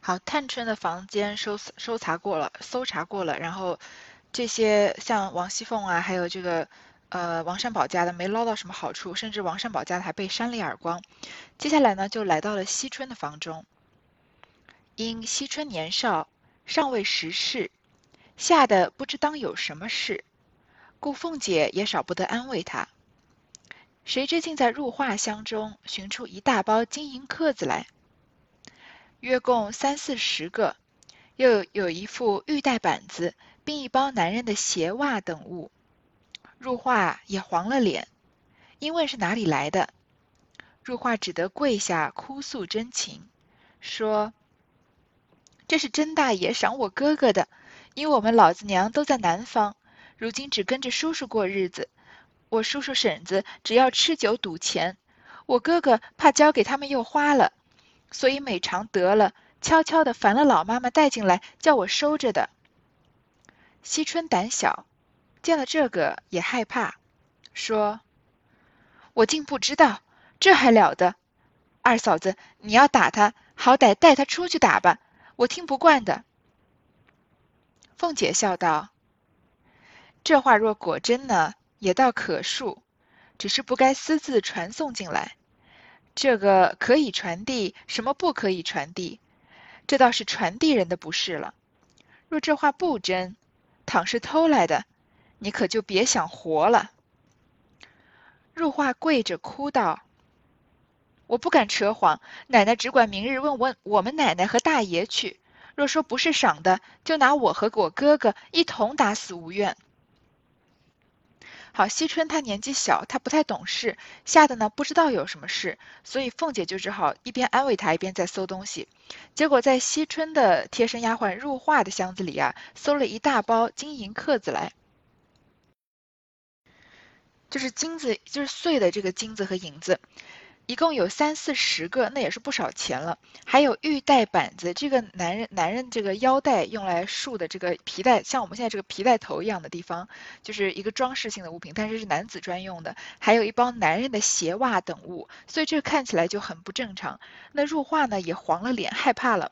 好，探春的房间搜搜查过了，搜查过了，然后这些像王熙凤啊，还有这个呃王善保家的没捞到什么好处，甚至王善保家的还被扇了一耳光。接下来呢，就来到了惜春的房中。因惜春年少，尚未识事，吓得不知当有什么事，故凤姐也少不得安慰她。谁知竟在入画箱中寻出一大包金银克子来，约共三四十个，又有一副玉带板子，并一包男人的鞋袜等物。入画也黄了脸，因问是哪里来的，入画只得跪下哭诉真情，说。这是甄大爷赏我哥哥的，因为我们老子娘都在南方，如今只跟着叔叔过日子。我叔叔婶子只要吃酒赌钱，我哥哥怕交给他们又花了，所以每常得了，悄悄的烦了老妈妈带进来，叫我收着的。惜春胆小，见了这个也害怕，说：“我竟不知道，这还了得！二嫂子，你要打他，好歹带他出去打吧。”我听不惯的。凤姐笑道：“这话若果真呢，也倒可恕，只是不该私自传送进来。这个可以传递，什么不可以传递？这倒是传递人的不是了。若这话不真，倘是偷来的，你可就别想活了。”入画跪着哭道。我不敢扯谎，奶奶只管明日问问我们奶奶和大爷去。若说不是赏的，就拿我和我哥哥一同打死无怨。好，惜春她年纪小，她不太懂事，吓得呢不知道有什么事，所以凤姐就只好一边安慰她，一边在搜东西。结果在惜春的贴身丫鬟入画的箱子里啊，搜了一大包金银刻子来，就是金子，就是碎的这个金子和银子。一共有三四十个，那也是不少钱了。还有玉带板子，这个男人男人这个腰带用来束的这个皮带，像我们现在这个皮带头一样的地方，就是一个装饰性的物品，但是是男子专用的。还有一帮男人的鞋袜等物，所以这看起来就很不正常。那入画呢也黄了脸，害怕了，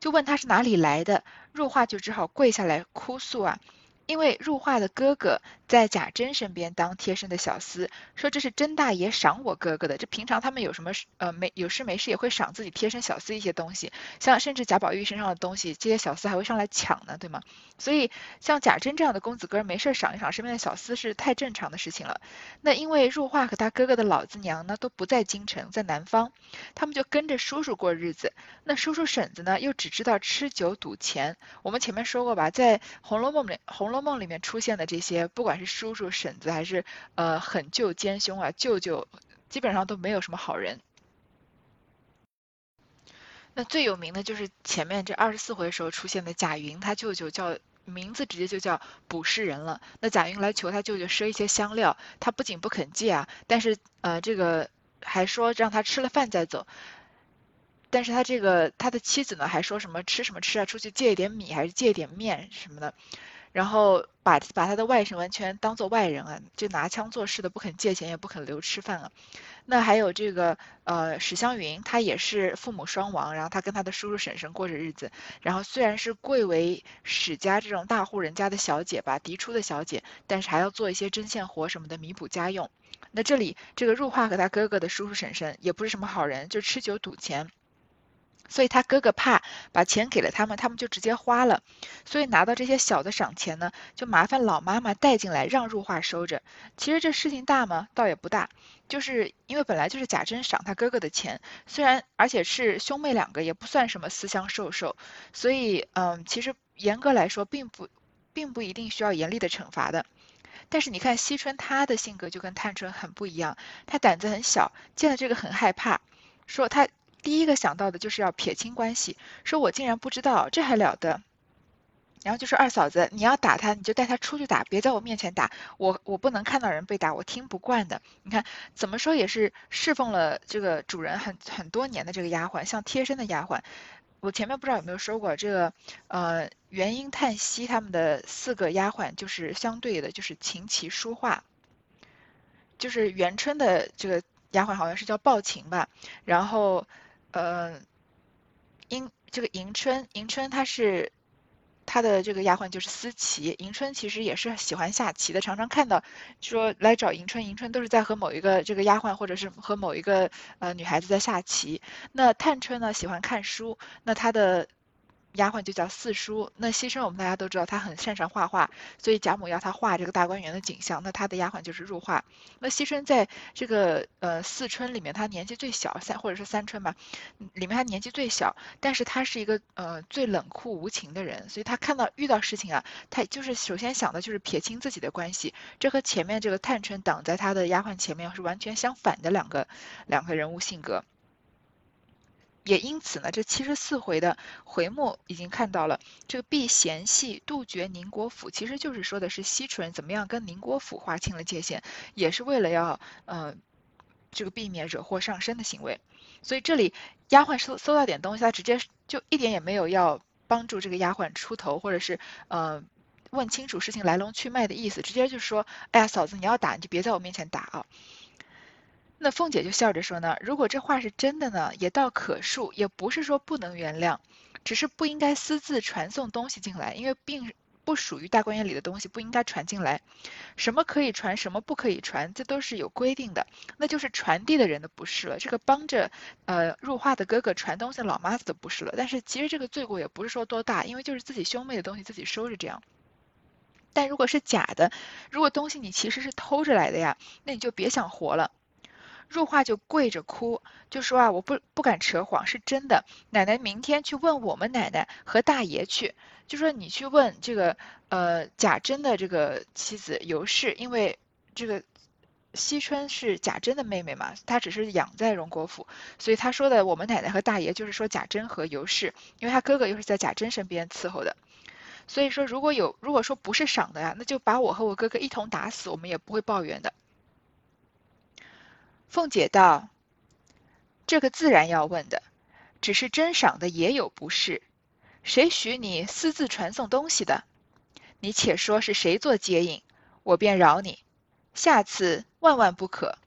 就问他是哪里来的。入画就只好跪下来哭诉啊。因为入画的哥哥在贾珍身边当贴身的小厮，说这是甄大爷赏我哥哥的。这平常他们有什么呃没有事没事也会赏自己贴身小厮一些东西，像甚至贾宝玉身上的东西，这些小厮还会上来抢呢，对吗？所以像贾珍这样的公子哥没事赏一赏身边的小厮是太正常的事情了。那因为入画和他哥哥的老子娘呢都不在京城，在南方，他们就跟着叔叔过日子。那叔叔婶子呢又只知道吃酒赌钱。我们前面说过吧，在《红楼梦》里，《红楼》。梦里面出现的这些，不管是叔叔婶子还是呃很舅奸凶啊，舅舅基本上都没有什么好人。那最有名的就是前面这二十四回时候出现的贾云，他舅舅叫名字直接就叫卜世人了。那贾云来求他舅舅赊一些香料，他不仅不肯借啊，但是呃这个还说让他吃了饭再走。但是他这个他的妻子呢，还说什么吃什么吃啊，出去借一点米还是借一点面什么的。然后把把他的外甥完全当做外人啊，就拿枪做事的，不肯借钱，也不肯留吃饭啊。那还有这个呃史湘云，她也是父母双亡，然后她跟她的叔叔婶婶过着日子。然后虽然是贵为史家这种大户人家的小姐吧，嫡出的小姐，但是还要做一些针线活什么的弥补家用。那这里这个入画和他哥哥的叔叔婶婶也不是什么好人，就吃酒赌钱。所以他哥哥怕把钱给了他们，他们就直接花了。所以拿到这些小的赏钱呢，就麻烦老妈妈带进来，让入画收着。其实这事情大吗？倒也不大，就是因为本来就是贾珍赏他哥哥的钱，虽然而且是兄妹两个，也不算什么私相授受，所以嗯，其实严格来说，并不并不一定需要严厉的惩罚的。但是你看惜春，她的性格就跟探春很不一样，她胆子很小，见了这个很害怕，说她。第一个想到的就是要撇清关系，说我竟然不知道，这还了得？然后就说二嫂子，你要打他，你就带他出去打，别在我面前打，我我不能看到人被打，我听不惯的。你看怎么说也是侍奉了这个主人很很多年的这个丫鬟，像贴身的丫鬟。我前面不知道有没有说过，这个呃元英、叹息他们的四个丫鬟就是相对的，就是琴棋书画，就是元春的这个丫鬟好像是叫抱琴吧，然后。呃，迎这个迎春，迎春她是她的这个丫鬟就是思琪，迎春其实也是喜欢下棋的，常常看到说来找迎春，迎春都是在和某一个这个丫鬟或者是和某一个呃女孩子在下棋。那探春呢喜欢看书，那她的。丫鬟就叫四叔。那惜春我们大家都知道，他很擅长画画，所以贾母要他画这个大观园的景象，那他的丫鬟就是入画。那惜春在这个呃四春里面，她年纪最小，三或者是三春吧，里面她年纪最小，但是她是一个呃最冷酷无情的人，所以她看到遇到事情啊，她就是首先想的就是撇清自己的关系，这和前面这个探春挡在她的丫鬟前面是完全相反的两个两个人物性格。也因此呢，这七十四回的回目已经看到了，这个避嫌隙杜绝宁国府，其实就是说的是惜春怎么样跟宁国府划清了界限，也是为了要呃这个避免惹祸上身的行为。所以这里丫鬟搜搜到点东西，她直接就一点也没有要帮助这个丫鬟出头，或者是呃问清楚事情来龙去脉的意思，直接就说：“哎呀，嫂子你要打你就别在我面前打啊。”那凤姐就笑着说呢，如果这话是真的呢，也倒可恕，也不是说不能原谅，只是不应该私自传送东西进来，因为并不属于大观园里的东西，不应该传进来。什么可以传，什么不可以传，这都是有规定的。那就是传递的人的不是了，这个帮着呃入画的哥哥传东西的老妈子的不是了。但是其实这个罪过也不是说多大，因为就是自己兄妹的东西自己收着这样。但如果是假的，如果东西你其实是偷着来的呀，那你就别想活了。入画就跪着哭，就说啊，我不不敢扯谎，是真的。奶奶明天去问我们奶奶和大爷去，就说你去问这个呃贾珍的这个妻子尤氏，因为这个惜春是贾珍的妹妹嘛，她只是养在荣国府，所以他说的我们奶奶和大爷就是说贾珍和尤氏，因为他哥哥又是在贾珍身边伺候的，所以说如果有如果说不是赏的呀，那就把我和我哥哥一同打死，我们也不会抱怨的。凤姐道：“这个自然要问的，只是真赏的也有不是，谁许你私自传送东西的？你且说是谁做接应，我便饶你。下次万万不可。”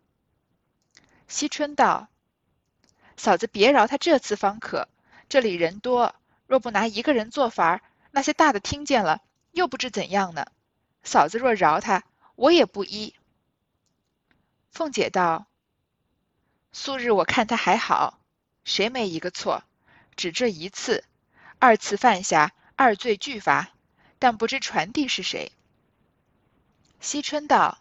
惜春道：“嫂子别饶他这次方可，这里人多，若不拿一个人做法，那些大的听见了，又不知怎样呢。嫂子若饶他，我也不依。”凤姐道。素日我看他还好，谁没一个错？只这一次，二次犯下，二罪俱罚，但不知传递是谁。惜春道：“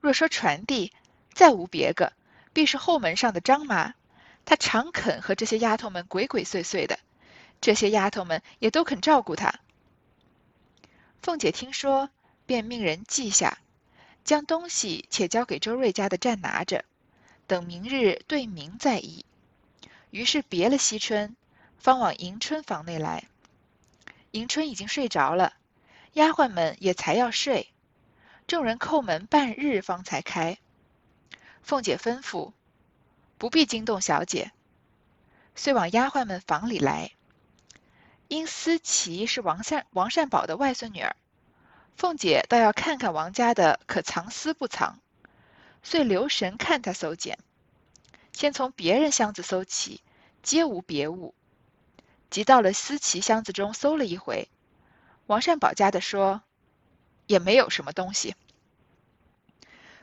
若说传递，再无别个，必是后门上的张妈。她常肯和这些丫头们鬼鬼祟祟的，这些丫头们也都肯照顾她。”凤姐听说，便命人记下，将东西且交给周瑞家的站拿着。等明日对明再议。于是别了惜春，方往迎春房内来。迎春已经睡着了，丫鬟们也才要睡，众人叩门半日方才开。凤姐吩咐，不必惊动小姐，遂往丫鬟们房里来。因思琪是王善王善宝的外孙女儿，凤姐倒要看看王家的可藏私不藏。遂留神看他搜检，先从别人箱子搜起，皆无别物。即到了思琪箱子中搜了一回，王善宝家的说，也没有什么东西。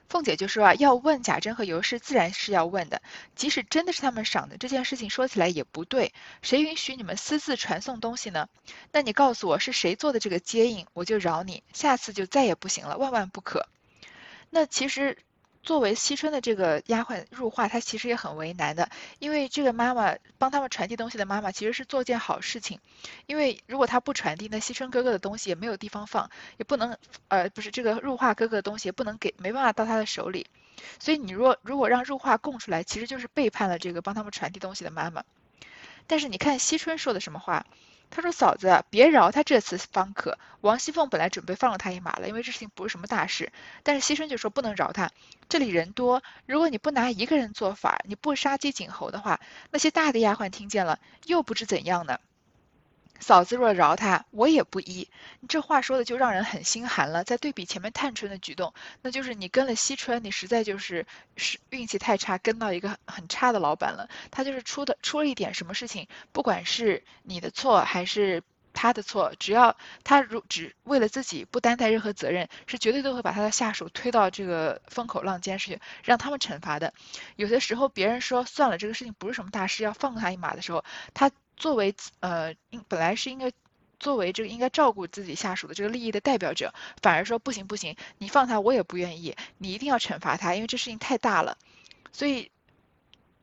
凤姐就说啊，要问贾珍和尤氏，自然是要问的。即使真的是他们赏的，这件事情说起来也不对。谁允许你们私自传送东西呢？那你告诉我是谁做的这个接应，我就饶你。下次就再也不行了，万万不可。那其实。作为惜春的这个丫鬟入画，她其实也很为难的，因为这个妈妈帮他们传递东西的妈妈其实是做件好事情，因为如果她不传递，那惜春哥哥的东西也没有地方放，也不能，呃，不是这个入画哥哥的东西也不能给，没办法到他的手里，所以你若如果让入画供出来，其实就是背叛了这个帮他们传递东西的妈妈。但是你看惜春说的什么话？他说：“嫂子，别饶他这次方可。”王熙凤本来准备放了他一马了，因为这事情不是什么大事。但是惜春就说不能饶他，这里人多，如果你不拿一个人做法，你不杀鸡儆猴的话，那些大的丫鬟听见了又不知怎样呢。嫂子若饶他，我也不依。你这话说的就让人很心寒了。再对比前面探春的举动，那就是你跟了惜春，你实在就是是运气太差，跟到一个很差的老板了。他就是出的出了一点什么事情，不管是你的错还是他的错，只要他如只为了自己不担待任何责任，是绝对都会把他的下属推到这个风口浪尖上去，让他们惩罚的。有些时候别人说算了，这个事情不是什么大事，要放他一马的时候，他。作为呃，应本来是应该作为这个应该照顾自己下属的这个利益的代表者，反而说不行不行，你放他我也不愿意，你一定要惩罚他，因为这事情太大了。所以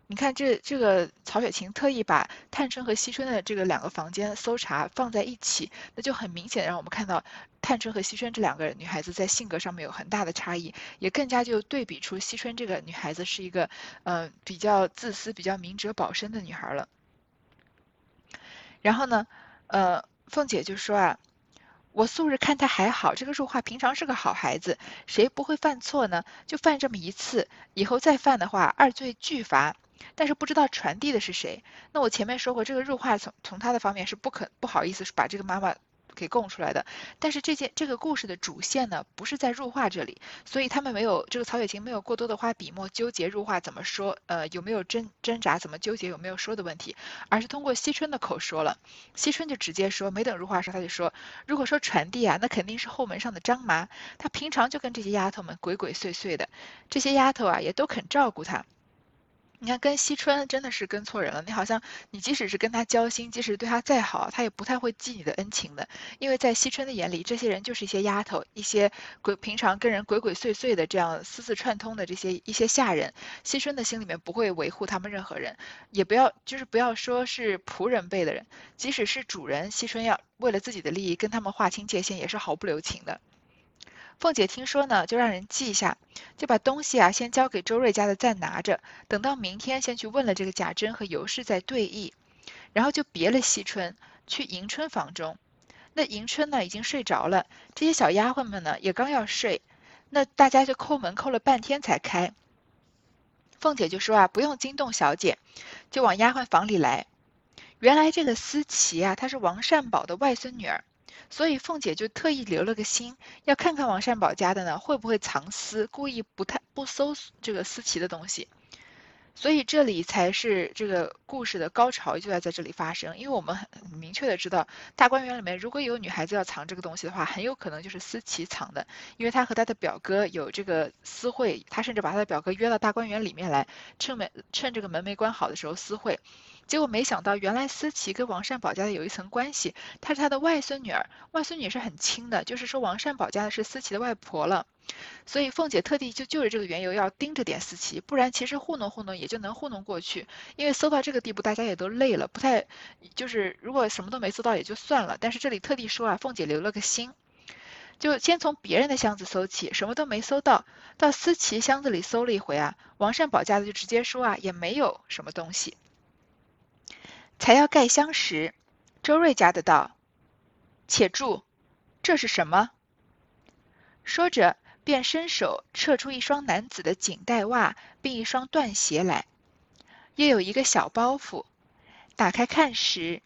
你看这这个曹雪芹特意把探春和惜春的这个两个房间搜查放在一起，那就很明显让我们看到探春和惜春这两个女孩子在性格上面有很大的差异，也更加就对比出惜春这个女孩子是一个嗯比较自私、比较明哲保身的女孩了。然后呢，呃，凤姐就说啊，我素日看他还好，这个入画平常是个好孩子，谁不会犯错呢？就犯这么一次，以后再犯的话，二罪俱罚。但是不知道传递的是谁。那我前面说过，这个入画从从他的方面是不可不好意思把这个妈妈。给供出来的，但是这件这个故事的主线呢，不是在入画这里，所以他们没有这个曹雪芹没有过多的花笔墨纠结入画怎么说，呃有没有挣挣扎怎么纠结有没有说的问题，而是通过惜春的口说了，惜春就直接说，没等入画时他就说，如果说传递啊，那肯定是后门上的张麻，他平常就跟这些丫头们鬼鬼祟祟的，这些丫头啊也都肯照顾他。你看，跟惜春真的是跟错人了。你好像，你即使是跟他交心，即使对他再好，他也不太会记你的恩情的。因为在惜春的眼里，这些人就是一些丫头，一些鬼，平常跟人鬼鬼祟祟的，这样私自串通的这些一些下人。惜春的心里面不会维护他们任何人，也不要就是不要说是仆人辈的人，即使是主人，惜春要为了自己的利益跟他们划清界限，也是毫不留情的。凤姐听说呢，就让人记下，就把东西啊先交给周瑞家的暂拿着，等到明天先去问了这个贾珍和尤氏再对议，然后就别了惜春去迎春房中。那迎春呢已经睡着了，这些小丫鬟们呢也刚要睡，那大家就叩门叩了半天才开。凤姐就说啊，不用惊动小姐，就往丫鬟房里来。原来这个思琪啊，她是王善保的外孙女儿。所以凤姐就特意留了个心，要看看王善保家的呢会不会藏私，故意不太不搜这个思琪的东西。所以这里才是这个故事的高潮，就要在这里发生。因为我们很明确的知道，大观园里面如果有女孩子要藏这个东西的话，很有可能就是思琪藏的，因为她和她的表哥有这个私会，她甚至把她的表哥约到大观园里面来，趁门趁这个门没关好的时候私会。结果没想到，原来思琪跟王善保家的有一层关系，她是他的外孙女儿，外孙女是很亲的，就是说王善保家的是思琪的外婆了。所以凤姐特地就就着这个缘由要盯着点思琪，不然其实糊弄糊弄也就能糊弄过去。因为搜到这个地步，大家也都累了，不太就是如果什么都没搜到也就算了。但是这里特地说啊，凤姐留了个心，就先从别人的箱子搜起，什么都没搜到，到思琪箱子里搜了一回啊，王善保家的就直接说啊，也没有什么东西。才要盖箱时，周瑞家的道：“且住，这是什么？”说着，便伸手撤出一双男子的锦带袜，并一双缎鞋来，又有一个小包袱。打开看时，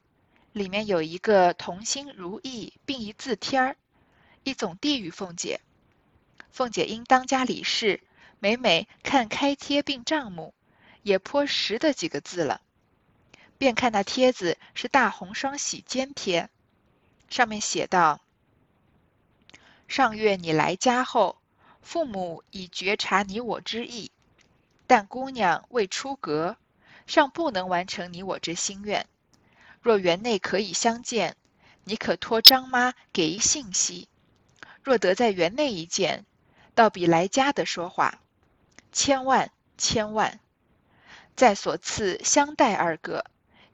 里面有一个同心如意，并一字贴儿，一总递与凤姐。凤姐因当家理事，每每看开贴并账目，也颇识得几个字了。便看那帖子是大红双喜笺贴，上面写道：“上月你来家后，父母已觉察你我之意，但姑娘未出阁，尚不能完成你我之心愿。若园内可以相见，你可托张妈给一信息。若得在园内一见，倒比来家的说话。千万千万，在所赐相待二个。”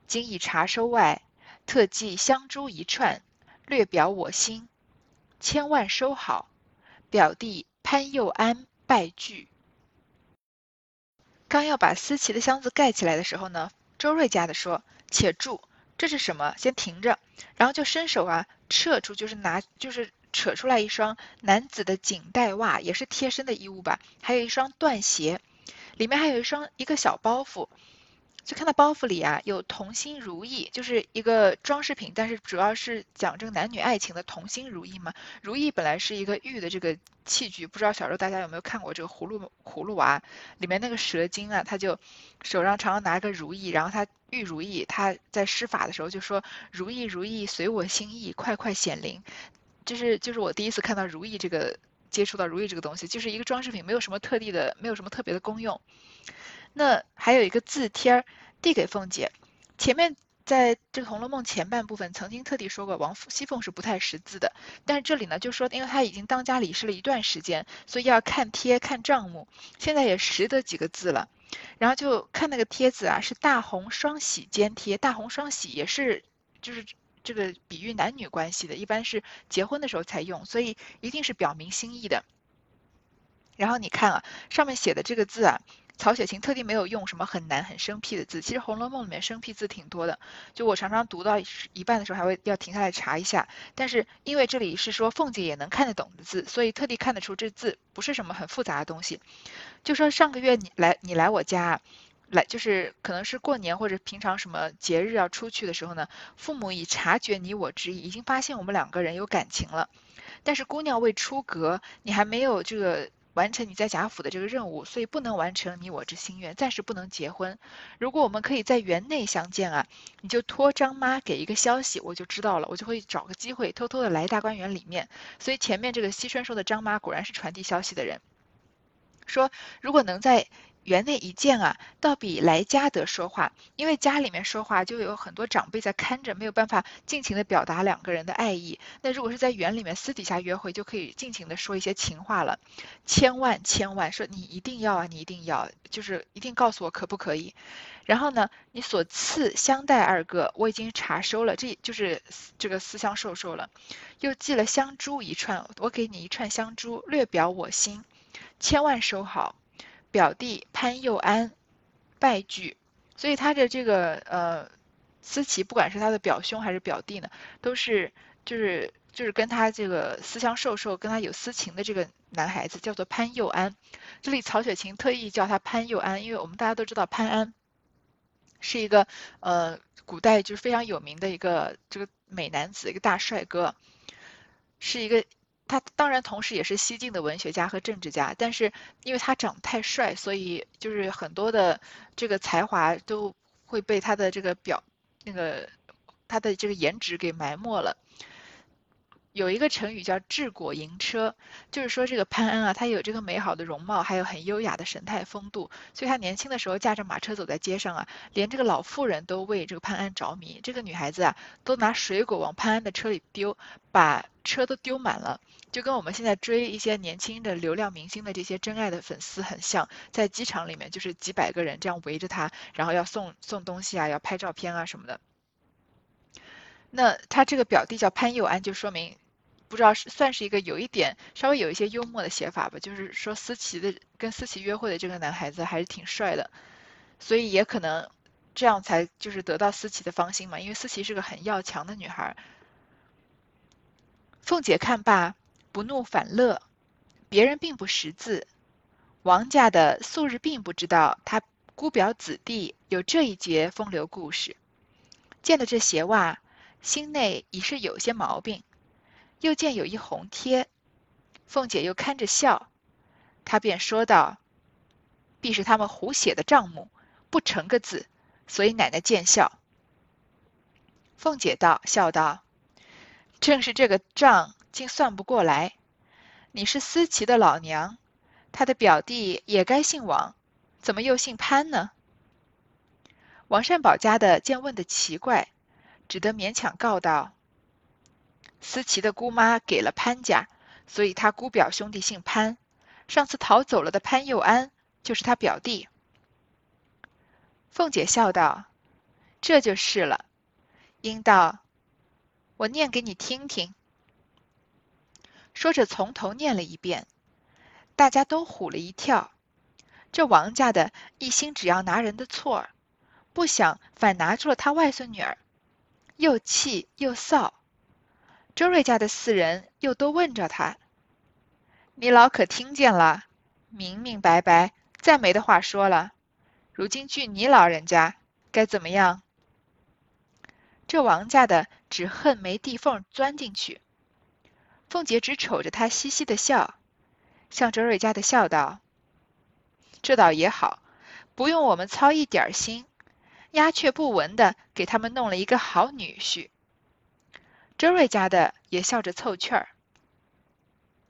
今已查收外，特寄香珠一串，略表我心，千万收好。表弟潘佑安拜具。刚要把思琪的箱子盖起来的时候呢，周瑞家的说：“且住，这是什么？先停着。”然后就伸手啊，撤出，就是拿，就是扯出来一双男子的锦带袜，也是贴身的衣物吧，还有一双缎鞋，里面还有一双一个小包袱。就看到包袱里啊有同心如意，就是一个装饰品，但是主要是讲这个男女爱情的同心如意嘛。如意本来是一个玉的这个器具，不知道小时候大家有没有看过这个葫芦葫芦娃里面那个蛇精啊，他就手上常常拿个如意，然后他玉如意，他在施法的时候就说如意如意随我心意，快快显灵。就是就是我第一次看到如意这个接触到如意这个东西，就是一个装饰品，没有什么特地的，没有什么特别的功用。那还有一个字贴儿递给凤姐，前面在这个《红楼梦》前半部分曾经特地说过王熙凤是不太识字的，但是这里呢就说，因为她已经当家理事了一段时间，所以要看贴看账目，现在也识得几个字了，然后就看那个贴子啊，是大红双喜笺贴，大红双喜也是就是这个比喻男女关系的，一般是结婚的时候才用，所以一定是表明心意的。然后你看啊，上面写的这个字啊。曹雪芹特地没有用什么很难很生僻的字，其实《红楼梦》里面生僻字挺多的，就我常常读到一半的时候还会要停下来查一下。但是因为这里是说凤姐也能看得懂的字，所以特地看得出这字不是什么很复杂的东西。就说上个月你来你来我家，来就是可能是过年或者平常什么节日要出去的时候呢，父母已察觉你我之意，已经发现我们两个人有感情了，但是姑娘未出阁，你还没有这个。完成你在贾府的这个任务，所以不能完成你我之心愿，暂时不能结婚。如果我们可以在园内相见啊，你就托张妈给一个消息，我就知道了，我就会找个机会偷偷的来大观园里面。所以前面这个西春说的张妈果然是传递消息的人，说如果能在。园内一见啊，倒比来家得说话，因为家里面说话就有很多长辈在看着，没有办法尽情的表达两个人的爱意。那如果是在园里面私底下约会，就可以尽情的说一些情话了。千万千万说你一定要啊，你一定要，就是一定告诉我可不可以。然后呢，你所赐香袋二个，我已经查收了，这就是这个私香授受了。又寄了香珠一串，我给你一串香珠，略表我心，千万收好。表弟潘佑安败句，所以他的这个呃思琪，不管是他的表兄还是表弟呢，都是就是就是跟他这个思乡授受，跟他有私情的这个男孩子叫做潘佑安。这里曹雪芹特意叫他潘佑安，因为我们大家都知道潘安是一个呃古代就是非常有名的一个这个美男子，一个大帅哥，是一个。他当然同时也是西晋的文学家和政治家，但是因为他长得太帅，所以就是很多的这个才华都会被他的这个表那个他的这个颜值给埋没了。有一个成语叫治国盈车，就是说这个潘安啊，他有这个美好的容貌，还有很优雅的神态风度，所以他年轻的时候驾着马车走在街上啊，连这个老妇人都为这个潘安着迷。这个女孩子啊，都拿水果往潘安的车里丢，把车都丢满了，就跟我们现在追一些年轻的流量明星的这些真爱的粉丝很像，在机场里面就是几百个人这样围着他，然后要送送东西啊，要拍照片啊什么的。那他这个表弟叫潘佑安，就说明。不知道是算是一个有一点稍微有一些幽默的写法吧，就是说思琪的跟思琪约会的这个男孩子还是挺帅的，所以也可能这样才就是得到思琪的芳心嘛，因为思琪是个很要强的女孩。凤姐看罢，不怒反乐，别人并不识字，王家的素日并不知道他姑表子弟有这一节风流故事，见了这鞋袜，心内已是有些毛病。又见有一红贴，凤姐又看着笑，她便说道：“必是他们胡写的账目，不成个字，所以奶奶见笑。”凤姐道：“笑道，正是这个账竟算不过来。你是思琪的老娘，他的表弟也该姓王，怎么又姓潘呢？”王善保家的见问的奇怪，只得勉强告道。思琪的姑妈给了潘家，所以他姑表兄弟姓潘。上次逃走了的潘佑安就是他表弟。凤姐笑道：“这就是了。”应道：“我念给你听听。”说着从头念了一遍，大家都唬了一跳。这王家的一心只要拿人的错儿，不想反拿住了他外孙女儿，又气又臊。周瑞家的四人又都问着他：“你老可听见了？明明白白，再没的话说了。如今据你老人家，该怎么样？这王家的只恨没地缝钻进去。凤姐只瞅着他嘻嘻的笑，向周瑞家的笑道：“这倒也好，不用我们操一点心，鸦雀不闻的给他们弄了一个好女婿。”周瑞家的也笑着凑趣儿。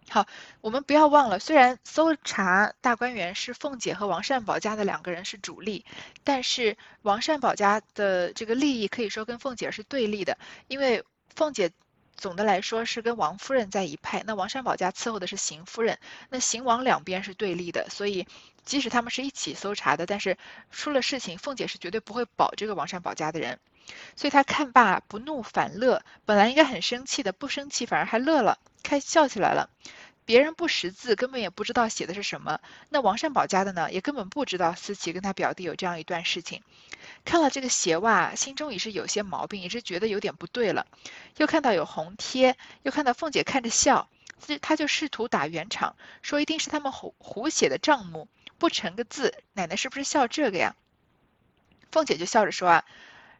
好，我们不要忘了，虽然搜查大观园是凤姐和王善保家的两个人是主力，但是王善保家的这个利益可以说跟凤姐是对立的，因为凤姐总的来说是跟王夫人在一派，那王善保家伺候的是邢夫人，那邢王两边是对立的，所以即使他们是一起搜查的，但是出了事情，凤姐是绝对不会保这个王善保家的人，所以她看罢不怒反乐，本来应该很生气的，不生气反而还乐了。开笑起来了，别人不识字，根本也不知道写的是什么。那王善保家的呢，也根本不知道思琪跟他表弟有这样一段事情。看了这个鞋袜，心中也是有些毛病，也是觉得有点不对了。又看到有红贴，又看到凤姐看着笑，他就试图打圆场，说一定是他们胡胡写的账目，不成个字。奶奶是不是笑这个呀？凤姐就笑着说啊，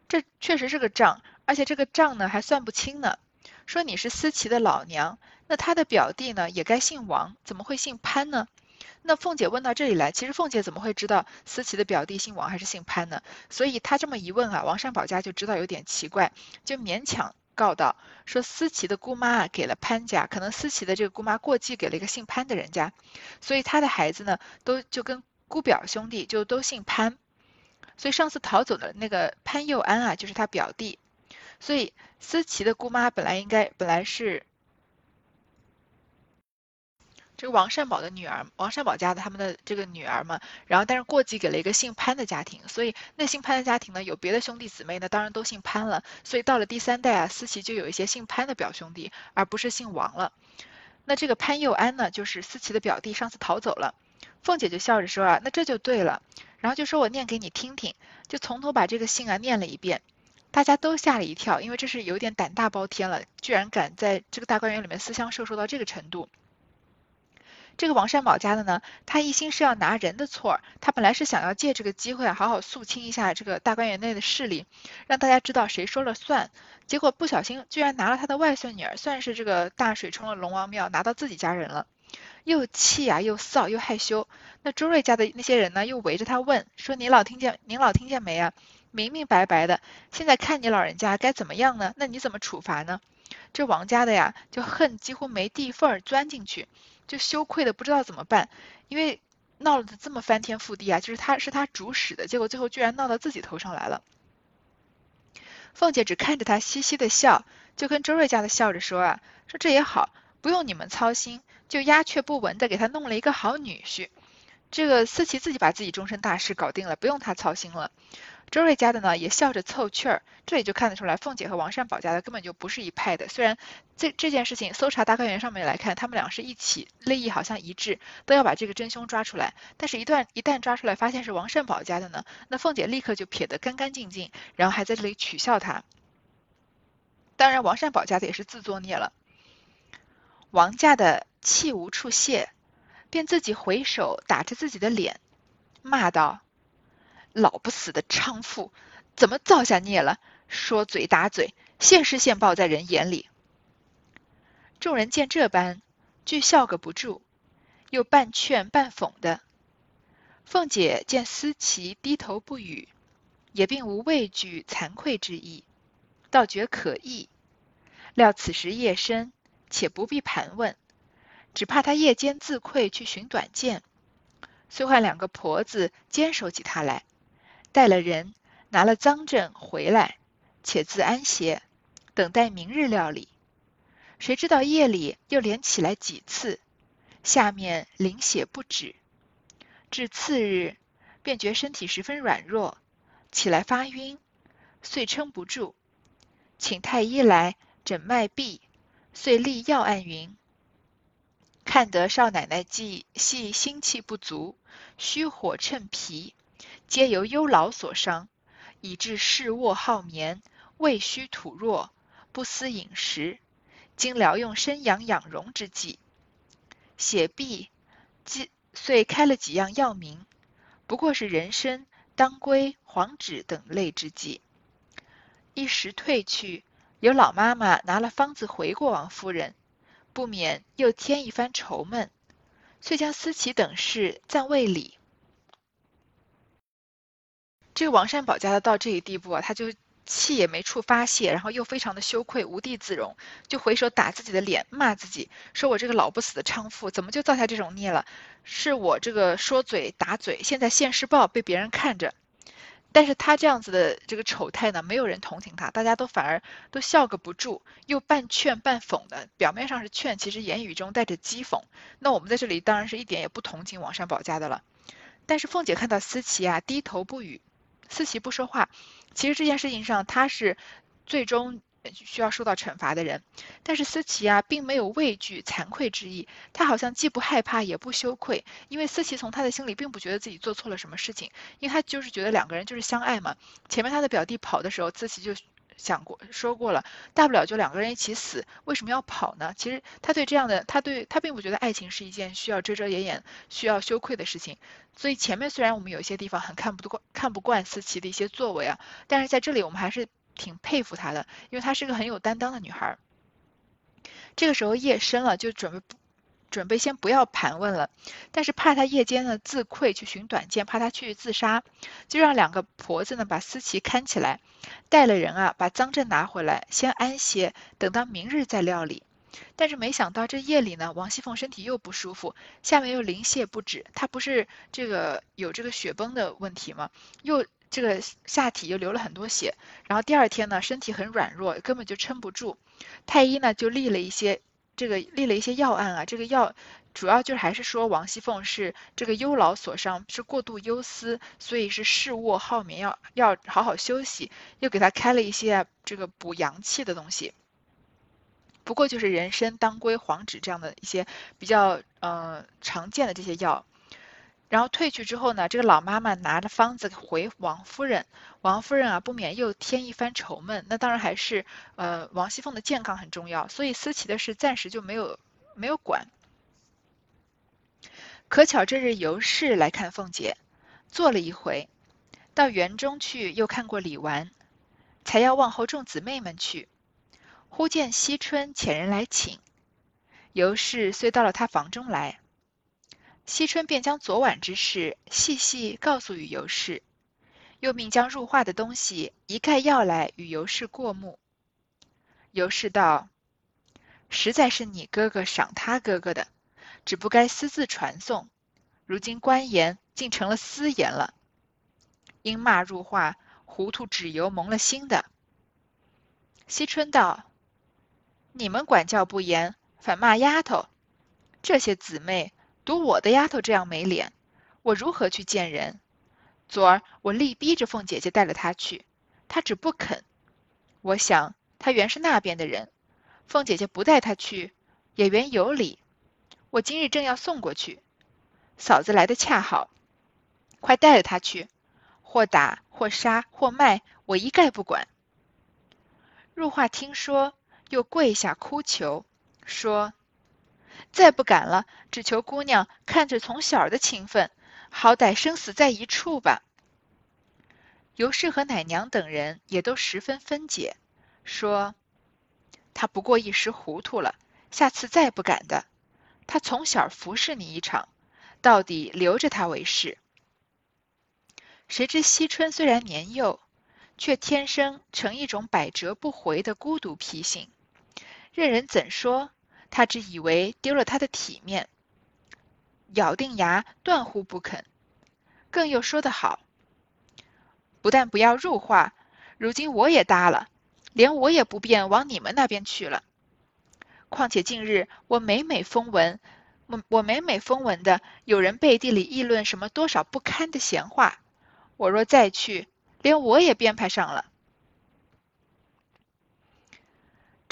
这确实是个账，而且这个账呢还算不清呢。说你是思琪的老娘。那他的表弟呢，也该姓王，怎么会姓潘呢？那凤姐问到这里来，其实凤姐怎么会知道思琪的表弟姓王还是姓潘呢？所以她这么一问啊，王善保家就知道有点奇怪，就勉强告道说思琪的姑妈啊给了潘家，可能思琪的这个姑妈过继给了一个姓潘的人家，所以他的孩子呢都就跟姑表兄弟就都姓潘，所以上次逃走的那个潘佑安啊就是他表弟，所以思琪的姑妈本来应该本来是。这个王善保的女儿，王善保家的他们的这个女儿嘛，然后但是过继给了一个姓潘的家庭，所以那姓潘的家庭呢，有别的兄弟姊妹呢，当然都姓潘了，所以到了第三代啊，思琪就有一些姓潘的表兄弟，而不是姓王了。那这个潘佑安呢，就是思琪的表弟，上次逃走了。凤姐就笑着说啊，那这就对了，然后就说我念给你听听，就从头把这个姓啊念了一遍，大家都吓了一跳，因为这是有点胆大包天了，居然敢在这个大观园里面私相授受到这个程度。这个王善保家的呢，他一心是要拿人的错儿，他本来是想要借这个机会，好好肃清一下这个大观园内的势力，让大家知道谁说了算。结果不小心居然拿了他的外孙女儿，算是这个大水冲了龙王庙，拿到自己家人了，又气啊，又臊，又害羞。那周瑞家的那些人呢，又围着他问说：“您老听见？您老听见没啊？明明白白的，现在看你老人家该怎么样呢？那你怎么处罚呢？”这王家的呀，就恨几乎没地缝儿钻进去。就羞愧的不知道怎么办，因为闹得这么翻天覆地啊，就是他是他主使的，结果最后居然闹到自己头上来了。凤姐只看着他嘻嘻的笑，就跟周瑞家的笑着说啊，说这也好，不用你们操心，就鸦雀不闻的给他弄了一个好女婿。这个思琪自己把自己终身大事搞定了，不用他操心了。周瑞家的呢也笑着凑趣儿，这里就看得出来，凤姐和王善保家的根本就不是一派的。虽然这这件事情搜查大观园上面来看，他们俩是一起，利益好像一致，都要把这个真凶抓出来。但是，一旦一旦抓出来，发现是王善保家的呢，那凤姐立刻就撇得干干净净，然后还在这里取笑他。当然，王善保家的也是自作孽了。王家的气无处泄，便自己回手打着自己的脸，骂道。老不死的娼妇，怎么造下孽了？说嘴打嘴，现世现报在人眼里。众人见这般，俱笑个不住，又半劝半讽的。凤姐见思琪低头不语，也并无畏惧惭愧之意，倒觉可意。料此时夜深，且不必盘问，只怕他夜间自愧去寻短见，遂唤两个婆子坚守起他来。带了人，拿了赃证回来，且自安歇，等待明日料理。谁知道夜里又连起来几次，下面淋血不止。至次日，便觉身体十分软弱，起来发晕，遂撑不住，请太医来诊脉闭，遂立药案云：看得少奶奶既系心气不足，虚火趁脾。皆由忧劳所伤，以致嗜卧好眠，胃虚土弱，不思饮食。经疗用生阳养荣之剂，血闭，即遂开了几样药名，不过是人参、当归、黄芷等类之剂。一时退去，有老妈妈拿了方子回过王夫人，不免又添一番愁闷，遂将思琪等事暂未理。这个王善保家的到这一地步啊，他就。气也没处发泄，然后又非常的羞愧，无地自容，就回手打自己的脸，骂自己，说我这个老不死的娼妇，怎么就造下这种孽了？是我这个说嘴打嘴，现在现世报被别人看着。但是他这样子的这个丑态呢，没有人同情他，大家都反而都笑个不住，又半劝半讽的，表面上是劝，其实言语中带着讥讽。那我们在这里当然是一点也不同情王善保家的了。但是凤姐看到思琪啊，低头不语。思琪不说话，其实这件事情上他是最终需要受到惩罚的人。但是思琪啊，并没有畏惧、惭愧之意，他好像既不害怕也不羞愧，因为思琪从他的心里并不觉得自己做错了什么事情，因为他就是觉得两个人就是相爱嘛。前面他的表弟跑的时候，思琪就。想过说过了，大不了就两个人一起死，为什么要跑呢？其实他对这样的，他对他并不觉得爱情是一件需要遮遮掩掩、需要羞愧的事情。所以前面虽然我们有一些地方很看不惯、看不惯思琪的一些作为啊，但是在这里我们还是挺佩服她的，因为她是个很有担当的女孩。这个时候夜深了，就准备。准备先不要盘问了，但是怕他夜间呢自愧去寻短见，怕他去自杀，就让两个婆子呢把思琪看起来，带了人啊把赃证拿回来，先安歇，等到明日再料理。但是没想到这夜里呢，王熙凤身体又不舒服，下面又淋血不止，她不是这个有这个血崩的问题吗？又这个下体又流了很多血，然后第二天呢身体很软弱，根本就撑不住。太医呢就立了一些。这个立了一些药案啊，这个药主要就是还是说王熙凤是这个忧劳所伤，是过度忧思，所以是嗜卧好眠，要要好好休息，又给她开了一些这个补阳气的东西。不过就是人参、当归、黄芷这样的一些比较呃常见的这些药。然后退去之后呢，这个老妈妈拿着方子回王夫人，王夫人啊不免又添一番愁闷。那当然还是呃王熙凤的健康很重要，所以思琪的事暂时就没有没有管。可巧这日尤氏来看凤姐，坐了一回，到园中去又看过李纨，才要望后众姊妹们去，忽见惜春遣人来请，尤氏遂到了她房中来。惜春便将昨晚之事细细告诉与尤氏，又命将入画的东西一概要来与尤氏过目。尤氏道：“实在是你哥哥赏他哥哥的，只不该私自传送。如今官言竟成了私言了，因骂入画糊涂纸油蒙了心的。”惜春道：“你们管教不严，反骂丫头，这些姊妹。”赌我的丫头这样没脸，我如何去见人？昨儿我力逼着凤姐姐带了她去，她只不肯。我想她原是那边的人，凤姐姐不带她去，也原有理。我今日正要送过去，嫂子来的恰好，快带着她去，或打或杀或卖，我一概不管。入画听说，又跪下哭求，说。再不敢了，只求姑娘看着从小的情分，好歹生死在一处吧。尤氏和奶娘等人也都十分分解，说他不过一时糊涂了，下次再不敢的。他从小服侍你一场，到底留着他为是。谁知惜春虽然年幼，却天生成一种百折不回的孤独脾性，任人怎说？他只以为丢了他的体面，咬定牙断乎不肯，更又说得好，不但不要入画，如今我也搭了，连我也不便往你们那边去了。况且近日我每每风闻，我我每每风闻的有人背地里议论什么多少不堪的闲话，我若再去，连我也编排上了。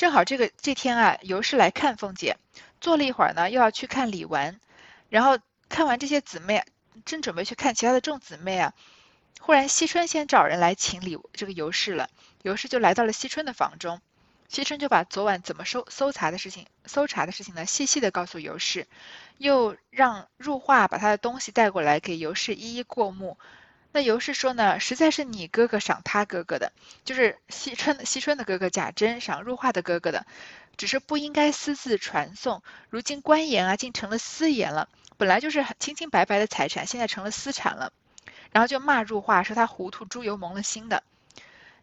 正好这个这天啊，尤氏来看凤姐，坐了一会儿呢，又要去看李纨，然后看完这些姊妹，正准备去看其他的众姊妹啊，忽然惜春先找人来请李这个尤氏了，尤氏就来到了惜春的房中，惜春就把昨晚怎么搜搜查的事情，搜查的事情呢，细细的告诉尤氏，又让入画把他的东西带过来给尤氏一一过目，那尤氏说呢，实在是你哥哥赏他哥哥的，就是惜春惜春的哥哥贾珍赏入画的哥哥的，只是不应该私自传送。如今官言啊，竟成了私言了，本来就是清清白白的财产，现在成了私产了。然后就骂入画，说他糊涂，猪油蒙了心的。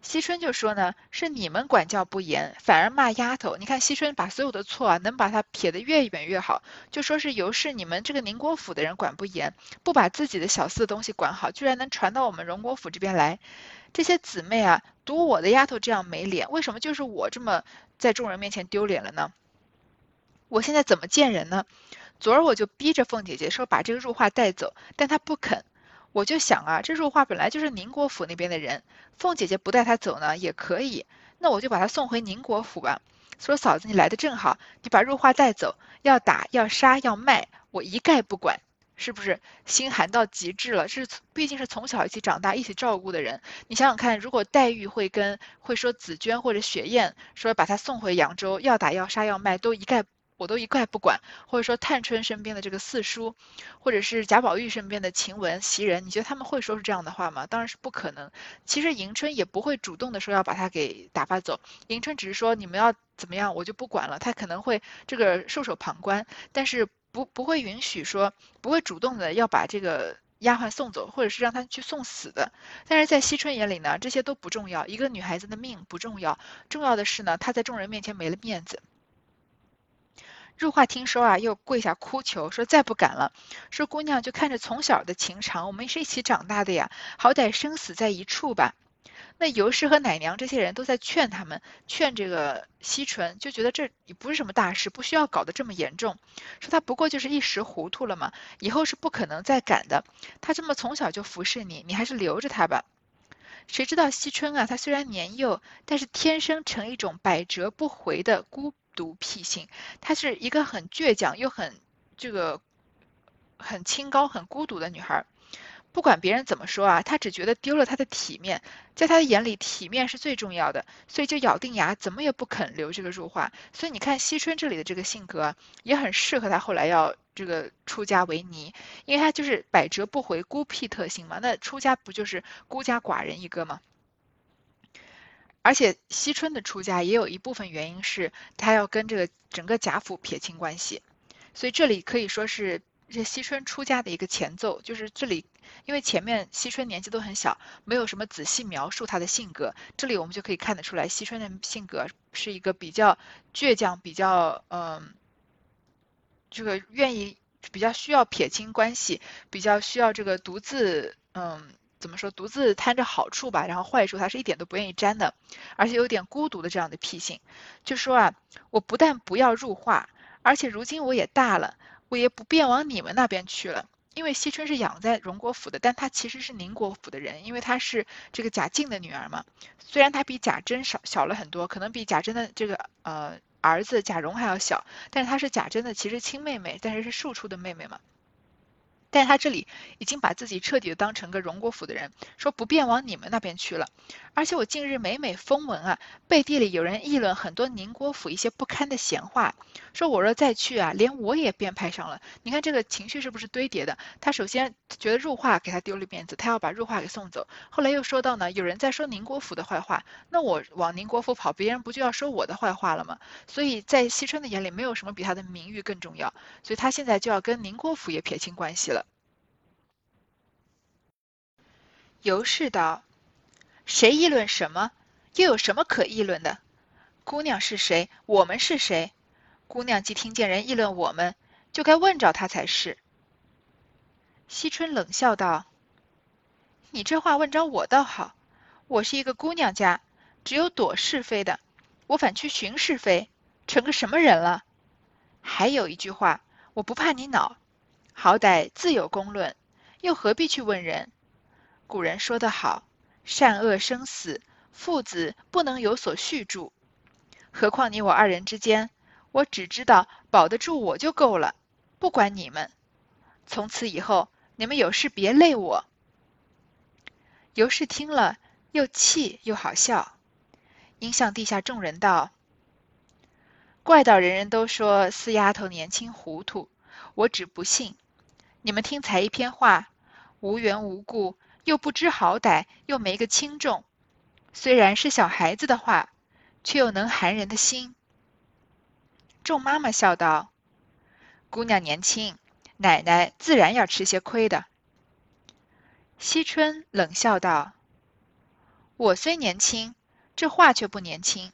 惜春就说呢，是你们管教不严，反而骂丫头。你看惜春把所有的错啊，能把他撇得越远越好，就说是尤氏你们这个宁国府的人管不严，不把自己的小四东西管好，居然能传到我们荣国府这边来。这些姊妹啊，赌我的丫头这样没脸，为什么就是我这么在众人面前丢脸了呢？我现在怎么见人呢？昨儿我就逼着凤姐姐说把这个入画带走，但她不肯。我就想啊，这入画本来就是宁国府那边的人，凤姐姐不带他走呢也可以，那我就把他送回宁国府吧。说嫂子你来的正好，你把入画带走，要打要杀要卖，我一概不管，是不是心寒到极致了？是毕竟是从小一起长大一起照顾的人，你想想看，如果黛玉会跟会说紫娟或者雪雁说把他送回扬州，要打要杀要卖都一概。我都一概不管，或者说探春身边的这个四叔，或者是贾宝玉身边的晴雯、袭人，你觉得他们会说出这样的话吗？当然是不可能。其实迎春也不会主动的说要把他给打发走，迎春只是说你们要怎么样，我就不管了。他可能会这个袖手旁观，但是不不会允许说，不会主动的要把这个丫鬟送走，或者是让他去送死的。但是在惜春眼里呢，这些都不重要，一个女孩子的命不重要，重要的是呢，她在众人面前没了面子。入画听说啊，又跪下哭求，说再不敢了。说姑娘就看着从小的情长，我们是一起长大的呀，好歹生死在一处吧。那尤氏和奶娘这些人都在劝他们，劝这个惜春，就觉得这也不是什么大事，不需要搞得这么严重。说他不过就是一时糊涂了嘛，以后是不可能再敢的。他这么从小就服侍你，你还是留着他吧。谁知道惜春啊，他虽然年幼，但是天生成一种百折不回的孤。独僻性，她是一个很倔强又很这个很清高、很孤独的女孩。不管别人怎么说啊，她只觉得丢了她的体面，在她的眼里，体面是最重要的，所以就咬定牙，怎么也不肯留这个入画。所以你看，惜春这里的这个性格也很适合她后来要这个出家为尼，因为她就是百折不回、孤僻特性嘛。那出家不就是孤家寡人一个吗？而且惜春的出家也有一部分原因是她要跟这个整个贾府撇清关系，所以这里可以说是这惜春出家的一个前奏。就是这里，因为前面惜春年纪都很小，没有什么仔细描述她的性格，这里我们就可以看得出来，惜春的性格是一个比较倔强、比较嗯，这个愿意比较需要撇清关系，比较需要这个独自嗯。怎么说？独自贪着好处吧，然后坏处他是一点都不愿意沾的，而且有点孤独的这样的脾性。就说啊，我不但不要入画，而且如今我也大了，我也不便往你们那边去了。因为惜春是养在荣国府的，但她其实是宁国府的人，因为她是这个贾静的女儿嘛。虽然她比贾珍少小了很多，可能比贾珍的这个呃儿子贾蓉还要小，但是她是贾珍的其实亲妹妹，但是是庶出的妹妹嘛。但是他这里已经把自己彻底的当成个荣国府的人，说不便往你们那边去了。而且我近日每每风闻啊，背地里有人议论很多宁国府一些不堪的闲话，说我若再去啊，连我也编排上了。你看这个情绪是不是堆叠的？他首先觉得入画给他丢了面子，他要把入画给送走。后来又说到呢，有人在说宁国府的坏话，那我往宁国府跑，别人不就要说我的坏话了吗？所以在惜春的眼里，没有什么比他的名誉更重要，所以他现在就要跟宁国府也撇清关系了。尤氏道：“谁议论什么？又有什么可议论的？姑娘是谁？我们是谁？姑娘既听见人议论我们，就该问着她才是。”惜春冷笑道：“你这话问着我倒好，我是一个姑娘家，只有躲是非的，我反去寻是非，成个什么人了？还有一句话，我不怕你恼，好歹自有公论，又何必去问人？”古人说得好：“善恶生死，父子不能有所续住。何况你我二人之间，我只知道保得住我就够了，不管你们。从此以后，你们有事别累我。”尤氏听了，又气又好笑，应向地下众人道：“怪道人人都说四丫头年轻糊涂，我只不信。你们听才一篇话，无缘无故。”又不知好歹，又没个轻重。虽然是小孩子的话，却又能寒人的心。”众妈妈笑道：“姑娘年轻，奶奶自然要吃些亏的。”惜春冷笑道：“我虽年轻，这话却不年轻。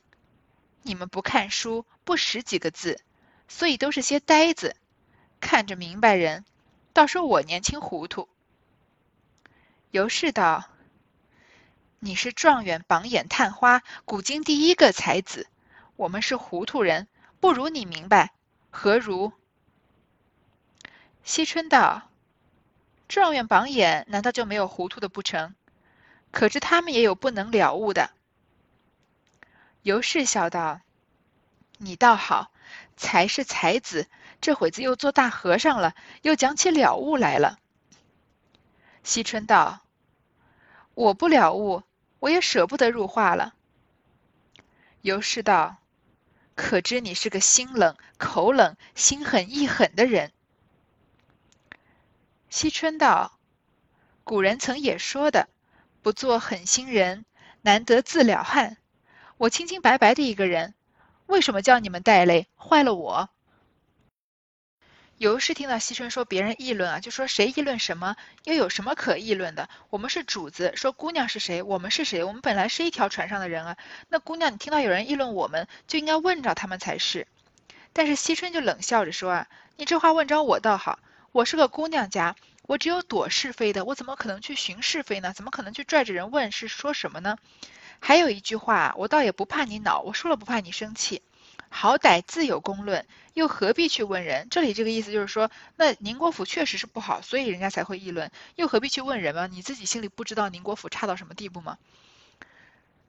你们不看书，不识几个字，所以都是些呆子。看着明白人，倒说我年轻糊涂。”尤氏道：“你是状元榜眼探花，古今第一个才子，我们是糊涂人，不如你明白，何如？”惜春道。状元榜眼难道就没有糊涂的不成？可知他们也有不能了悟的。尤氏笑道：“你倒好，才是才子，这会子又做大和尚了，又讲起了悟来了。”惜春道：“我不了悟，我也舍不得入画了。”尤氏道：“可知你是个心冷、口冷、心狠意狠的人。”惜春道：“古人曾也说的，不做狠心人，难得自了汉。我清清白白的一个人，为什么叫你们带累，坏了我？”尤氏听到惜春说别人议论啊，就说谁议论什么，又有什么可议论的？我们是主子，说姑娘是谁，我们是谁？我们本来是一条船上的人啊。那姑娘，你听到有人议论我们，就应该问着他们才是。但是惜春就冷笑着说啊：“你这话问着我倒好。”我是个姑娘家，我只有躲是非的，我怎么可能去寻是非呢？怎么可能去拽着人问是说什么呢？还有一句话，我倒也不怕你恼，我说了不怕你生气。好歹自有公论，又何必去问人？这里这个意思就是说，那宁国府确实是不好，所以人家才会议论，又何必去问人吗？你自己心里不知道宁国府差到什么地步吗？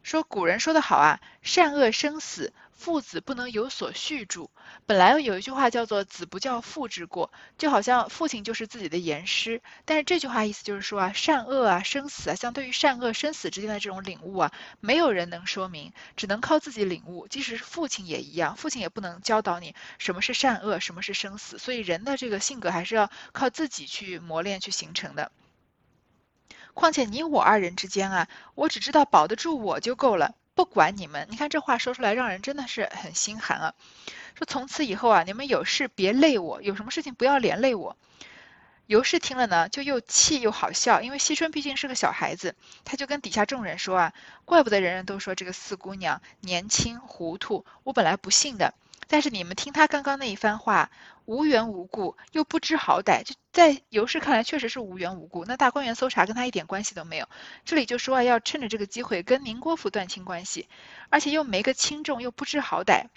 说古人说的好啊，善恶生死，父子不能有所续住。本来有一句话叫做“子不教，父之过”，就好像父亲就是自己的严师。但是这句话意思就是说啊，善恶啊，生死啊，相对于善恶生死之间的这种领悟啊，没有人能说明，只能靠自己领悟。即使是父亲也一样，父亲也不能教导你什么是善恶，什么是生死。所以人的这个性格还是要靠自己去磨练去形成的。况且你我二人之间啊，我只知道保得住我就够了，不管你们。你看这话说出来，让人真的是很心寒啊。说从此以后啊，你们有事别累我，有什么事情不要连累我。尤氏听了呢，就又气又好笑，因为惜春毕竟是个小孩子，他就跟底下众人说啊，怪不得人人都说这个四姑娘年轻糊涂，我本来不信的。但是你们听他刚刚那一番话，无缘无故又不知好歹，就在尤氏看来确实是无缘无故。那大观园搜查跟他一点关系都没有，这里就说啊，要趁着这个机会跟宁国府断清关系，而且又没个轻重，又不知好歹。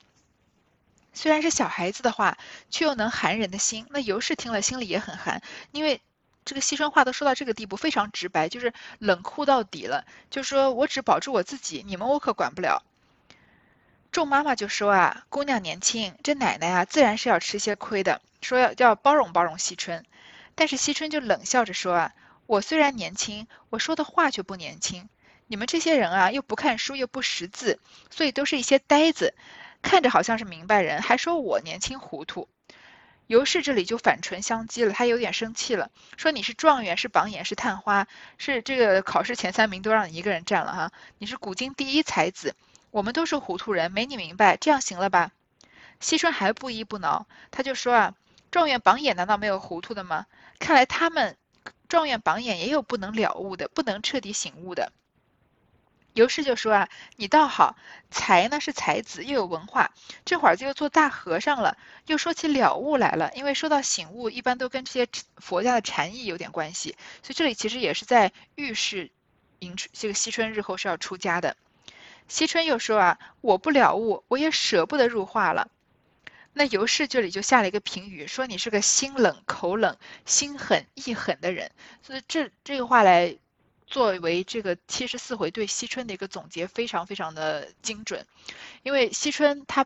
虽然是小孩子的话，却又能寒人的心。那尤氏听了心里也很寒，因为这个惜春话都说到这个地步，非常直白，就是冷酷到底了，就说我只保住我自己，你们我可管不了。众妈妈就说啊，姑娘年轻，这奶奶啊，自然是要吃些亏的，说要要包容包容惜春。但是惜春就冷笑着说啊，我虽然年轻，我说的话却不年轻。你们这些人啊，又不看书又不识字，所以都是一些呆子，看着好像是明白人，还说我年轻糊涂。尤氏这里就反唇相讥了，他有点生气了，说你是状元，是榜眼，是探花，是这个考试前三名都让你一个人占了哈，你是古今第一才子。我们都是糊涂人，没你明白，这样行了吧？惜春还不依不挠，他就说啊，状元榜眼难道没有糊涂的吗？看来他们状元榜眼也有不能了悟的，不能彻底醒悟的。尤氏就说啊，你倒好，才呢是才子，又有文化，这会儿就又做大和尚了，又说起了悟来了。因为说到醒悟，一般都跟这些佛家的禅意有点关系，所以这里其实也是在预示迎这个惜春日后是要出家的。惜春又说啊，我不了悟，我也舍不得入画了。那尤氏这里就下了一个评语，说你是个心冷、口冷、心狠、意狠的人。所以这这个话来作为这个七十四回对惜春的一个总结，非常非常的精准。因为惜春他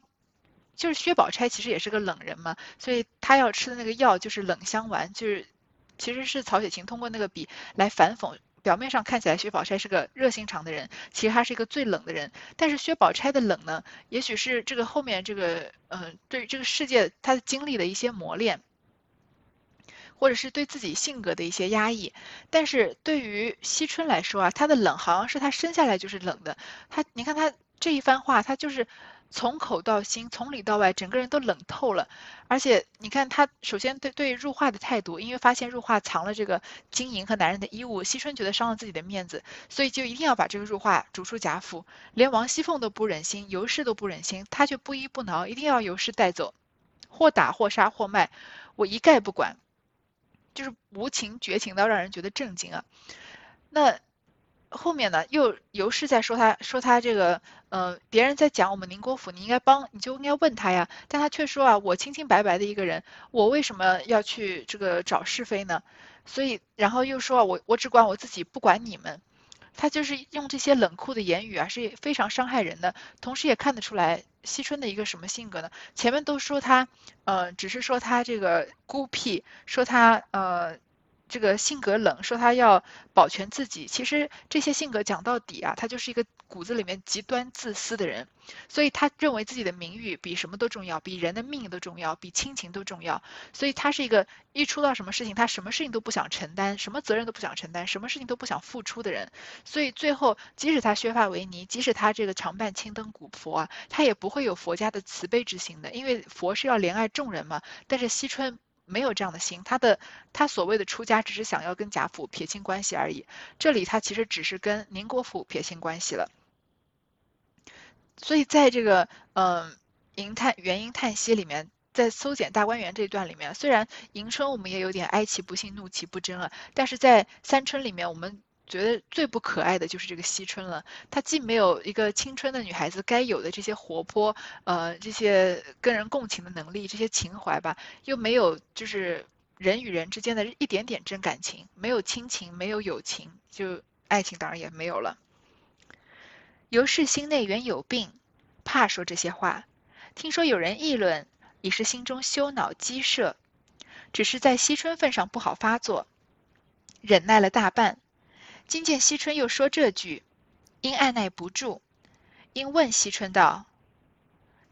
就是薛宝钗，其实也是个冷人嘛，所以他要吃的那个药就是冷香丸，就是其实是曹雪芹通过那个笔来反讽。表面上看起来薛宝钗是个热心肠的人，其实她是一个最冷的人。但是薛宝钗的冷呢，也许是这个后面这个，呃，对这个世界她的经历的一些磨练，或。者是对自己性格的一些压抑。但是对于惜春来说啊，她的冷好像是她生下来就是冷的。她，你看她这一番话，她就是。从口到心，从里到外，整个人都冷透了。而且你看他，首先对对入画的态度，因为发现入画藏了这个金银和男人的衣物，惜春觉得伤了自己的面子，所以就一定要把这个入画逐出贾府。连王熙凤都不忍心，尤氏都不忍心，他却不依不挠，一定要尤氏带走，或打或杀或卖，我一概不管，就是无情绝情到让人觉得震惊啊。那。后面呢，又尤氏在说他，说他这个，呃，别人在讲我们宁国府，你应该帮，你就应该问他呀。但他却说啊，我清清白白的一个人，我为什么要去这个找是非呢？所以，然后又说啊，我我只管我自己，不管你们。他就是用这些冷酷的言语啊，是非常伤害人的。同时也看得出来，惜春的一个什么性格呢？前面都说他，呃，只是说他这个孤僻，说他，呃。这个性格冷，说他要保全自己，其实这些性格讲到底啊，他就是一个骨子里面极端自私的人，所以他认为自己的名誉比什么都重要，比人的命都重要，比亲情都重要，所以他是一个一出到什么事情，他什么事情都不想承担，什么责任都不想承担，什么事情都不想付出的人，所以最后即使他削发为尼，即使他这个常伴青灯古佛啊，他也不会有佛家的慈悲之心的，因为佛是要怜爱众人嘛，但是惜春。没有这样的心，他的他所谓的出家，只是想要跟贾府撇清关系而已。这里他其实只是跟宁国府撇清关系了。所以在这个嗯银叹元婴叹息里面，在搜检大观园这一段里面，虽然迎春我们也有点哀其不幸，怒其不争了，但是在三春里面我们。觉得最不可爱的就是这个惜春了。她既没有一个青春的女孩子该有的这些活泼，呃，这些跟人共情的能力，这些情怀吧，又没有就是人与人之间的一点点真感情，没有亲情，没有友情，就爱情当然也没有了。尤氏心内原有病，怕说这些话。听说有人议论，已是心中羞恼积摄，只是在惜春份上不好发作，忍耐了大半。今见惜春又说这句，因按耐不住，因问惜春道：“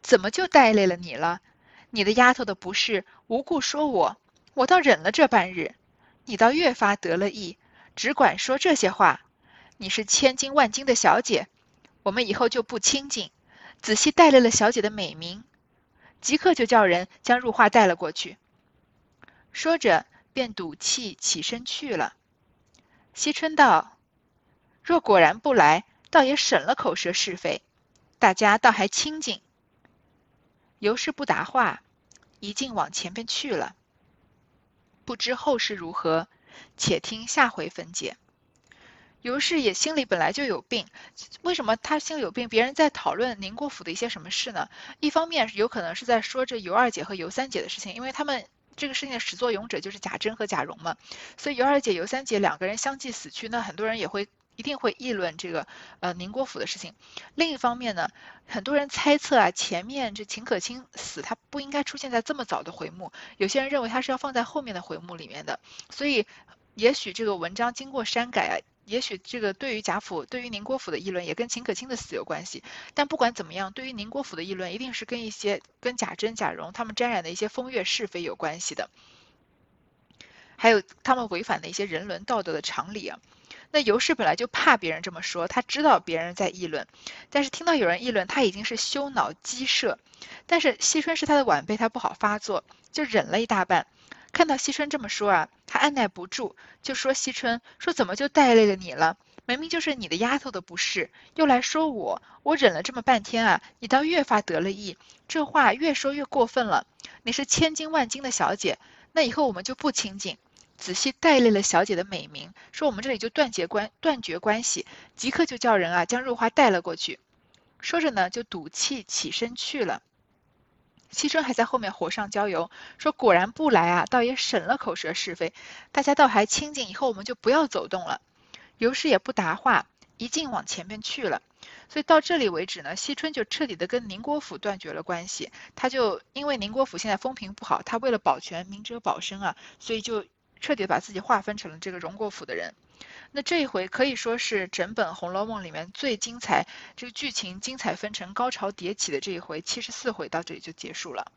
怎么就带累了你了？你的丫头的不是无故说我，我倒忍了这半日，你倒越发得了意，只管说这些话。你是千金万金的小姐，我们以后就不亲近。仔细带累了小姐的美名，即刻就叫人将入画带了过去。”说着，便赌气起身去了。惜春道：“若果然不来，倒也省了口舌是非，大家倒还清静。”尤氏不答话，一径往前边去了。不知后事如何，且听下回分解。尤氏也心里本来就有病，为什么他心里有病？别人在讨论宁国府的一些什么事呢？一方面有可能是在说这尤二姐和尤三姐的事情，因为他们。这个事情的始作俑者就是贾珍和贾蓉嘛，所以尤二姐、尤三姐两个人相继死去，那很多人也会一定会议论这个呃宁国府的事情。另一方面呢，很多人猜测啊，前面这秦可卿死，他不应该出现在这么早的回目，有些人认为他是要放在后面的回目里面的，所以也许这个文章经过删改啊。也许这个对于贾府、对于宁国府的议论也跟秦可卿的死有关系，但不管怎么样，对于宁国府的议论一定是跟一些跟贾珍、贾蓉他们沾染的一些风月是非有关系的，还有他们违反的一些人伦道德的常理啊。那尤氏本来就怕别人这么说，他知道别人在议论，但是听到有人议论，他已经是羞恼激射，但是惜春是他的晚辈，他不好发作，就忍了一大半。看到惜春这么说啊，他按耐不住，就说惜春说怎么就带累了你了？明明就是你的丫头的不是，又来说我，我忍了这么半天啊，你倒越发得了意，这话越说越过分了。你是千金万金的小姐，那以后我们就不亲近。仔细带累了小姐的美名，说我们这里就断绝关断绝关系，即刻就叫人啊将入花带了过去。说着呢，就赌气起身去了。惜春还在后面火上浇油，说：“果然不来啊，倒也省了口舌是非，大家倒还清静。以后我们就不要走动了。”尤氏也不答话，一径往前面去了。所以到这里为止呢，惜春就彻底的跟宁国府断绝了关系。他就因为宁国府现在风评不好，他为了保全明哲保身啊，所以就彻底把自己划分成了这个荣国府的人。那这一回可以说是整本《红楼梦》里面最精彩，这个剧情精彩纷呈、高潮迭起的这一回，七十四回到这里就结束了。